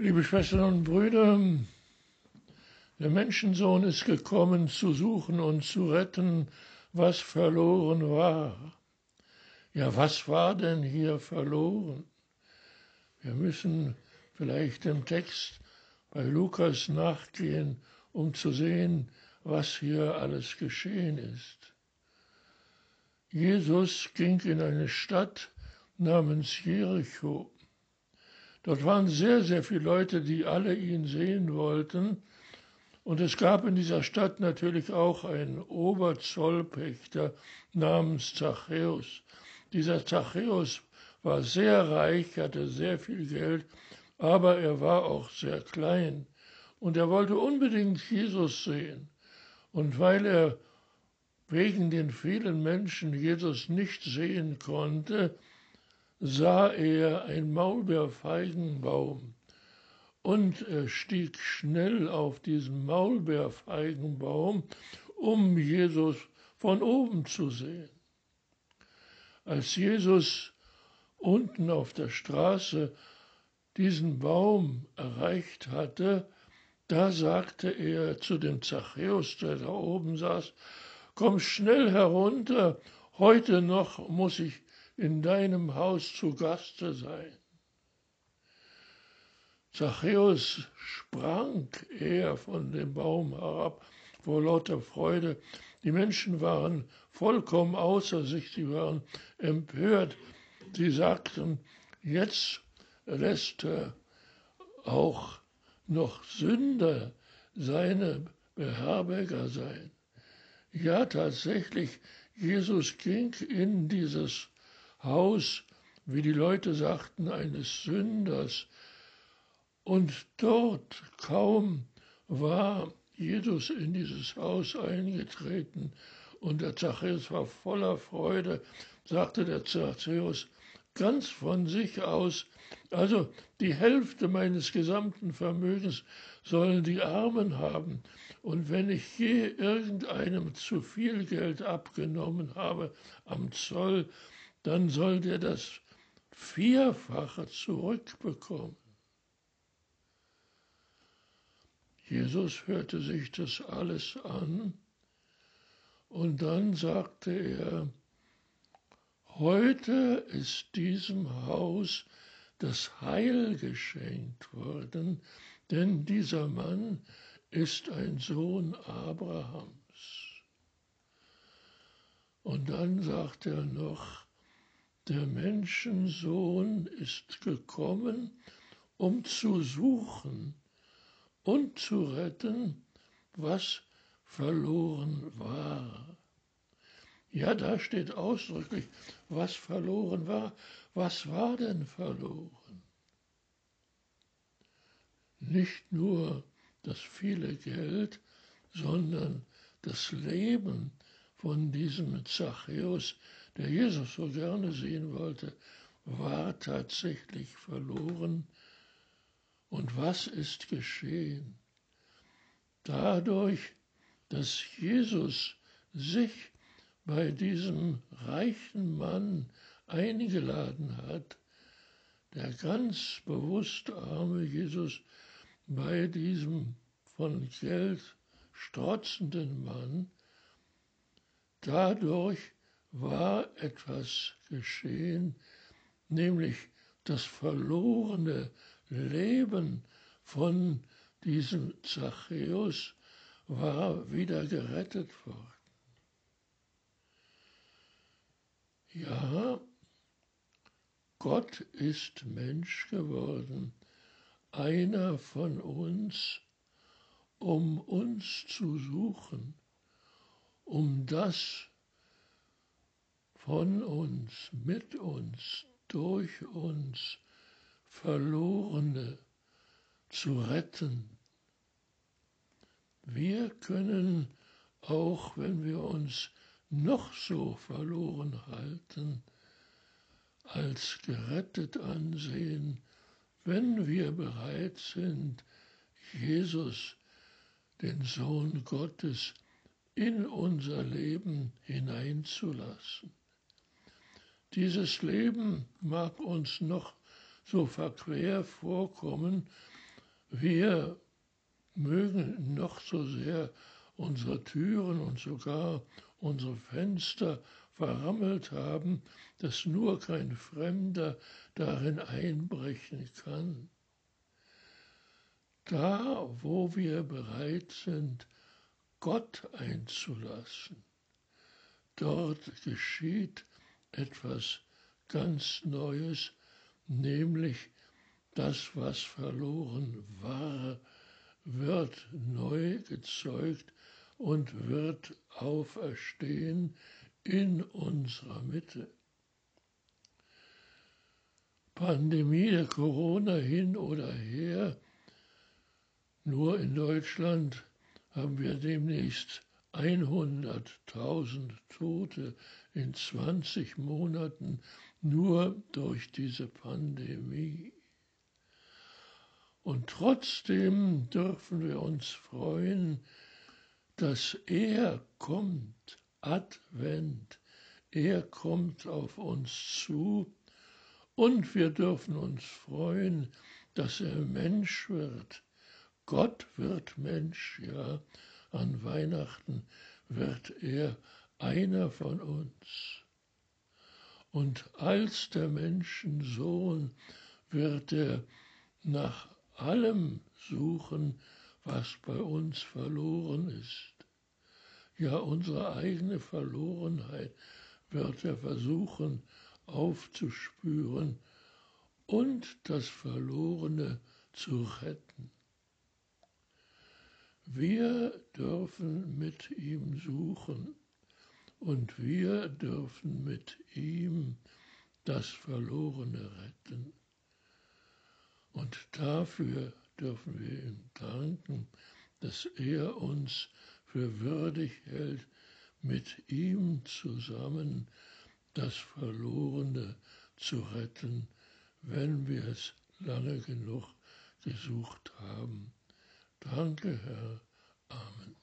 Liebe Schwestern und Brüder, der Menschensohn ist gekommen, zu suchen und zu retten, was verloren war. Ja, was war denn hier verloren? Wir müssen vielleicht dem Text bei Lukas nachgehen, um zu sehen, was hier alles geschehen ist. Jesus ging in eine Stadt namens Jericho. Dort waren sehr, sehr viele Leute, die alle ihn sehen wollten. Und es gab in dieser Stadt natürlich auch einen Oberzollpächter namens Zachäus. Dieser Zachäus war sehr reich, hatte sehr viel Geld, aber er war auch sehr klein. Und er wollte unbedingt Jesus sehen. Und weil er wegen den vielen Menschen Jesus nicht sehen konnte, sah er ein Maulbeerfeigenbaum und er stieg schnell auf diesen Maulbeerfeigenbaum, um Jesus von oben zu sehen. Als Jesus unten auf der Straße diesen Baum erreicht hatte, da sagte er zu dem Zachäus, der da oben saß, komm schnell herunter, heute noch muss ich in deinem Haus zu Gaste sein. Zachäus sprang er von dem Baum herab vor lauter Freude. Die Menschen waren vollkommen außer sich, sie waren empört. Sie sagten, jetzt lässt er auch noch Sünder seine Beherberger sein. Ja, tatsächlich, Jesus ging in dieses Haus, wie die Leute sagten, eines Sünders. Und dort kaum war Jesus in dieses Haus eingetreten und der Zachäus war voller Freude, sagte der Zachäus ganz von sich aus, also die Hälfte meines gesamten Vermögens sollen die Armen haben. Und wenn ich je irgendeinem zu viel Geld abgenommen habe am Zoll, dann soll der das Vierfache zurückbekommen. Jesus hörte sich das alles an und dann sagte er, heute ist diesem Haus das Heil geschenkt worden, denn dieser Mann ist ein Sohn Abrahams. Und dann sagt er noch, der Menschensohn ist gekommen, um zu suchen und zu retten, was verloren war. Ja, da steht ausdrücklich, was verloren war. Was war denn verloren? Nicht nur das viele Geld, sondern das Leben von diesem Zachäus, der Jesus so gerne sehen wollte, war tatsächlich verloren. Und was ist geschehen? Dadurch, dass Jesus sich bei diesem reichen Mann eingeladen hat, der ganz bewusst arme Jesus bei diesem von Geld strotzenden Mann, dadurch war etwas geschehen, nämlich das verlorene Leben von diesem Zachäus war wieder gerettet worden. Ja, Gott ist Mensch geworden, einer von uns, um uns zu suchen, um das von uns, mit uns, durch uns Verlorene zu retten. Wir können, auch wenn wir uns noch so verloren halten, als gerettet ansehen, wenn wir bereit sind, Jesus, den Sohn Gottes, in unser Leben hineinzulassen. Dieses Leben mag uns noch so verquer vorkommen Wir mögen noch so sehr unsere Türen und sogar unsere Fenster verrammelt haben, dass nur kein Fremder darin einbrechen kann. Da, wo wir bereit sind, Gott einzulassen, dort geschieht etwas ganz Neues, nämlich das, was verloren war, wird neu gezeugt und wird auferstehen in unserer Mitte. Pandemie der Corona hin oder her, nur in Deutschland haben wir demnächst 100.000 Tote in 20 Monaten nur durch diese Pandemie. Und trotzdem dürfen wir uns freuen, dass er kommt, Advent, er kommt auf uns zu und wir dürfen uns freuen, dass er Mensch wird. Gott wird Mensch, ja, an Weihnachten wird er einer von uns. Und als der Menschensohn wird er nach allem suchen, was bei uns verloren ist. Ja, unsere eigene Verlorenheit wird er versuchen aufzuspüren und das Verlorene zu retten. Wir dürfen mit ihm suchen und wir dürfen mit ihm das Verlorene retten. Und dafür dürfen wir ihm danken, dass er uns für würdig hält, mit ihm zusammen das Verlorene zu retten, wenn wir es lange genug gesucht haben. Danke, Herr. Amen.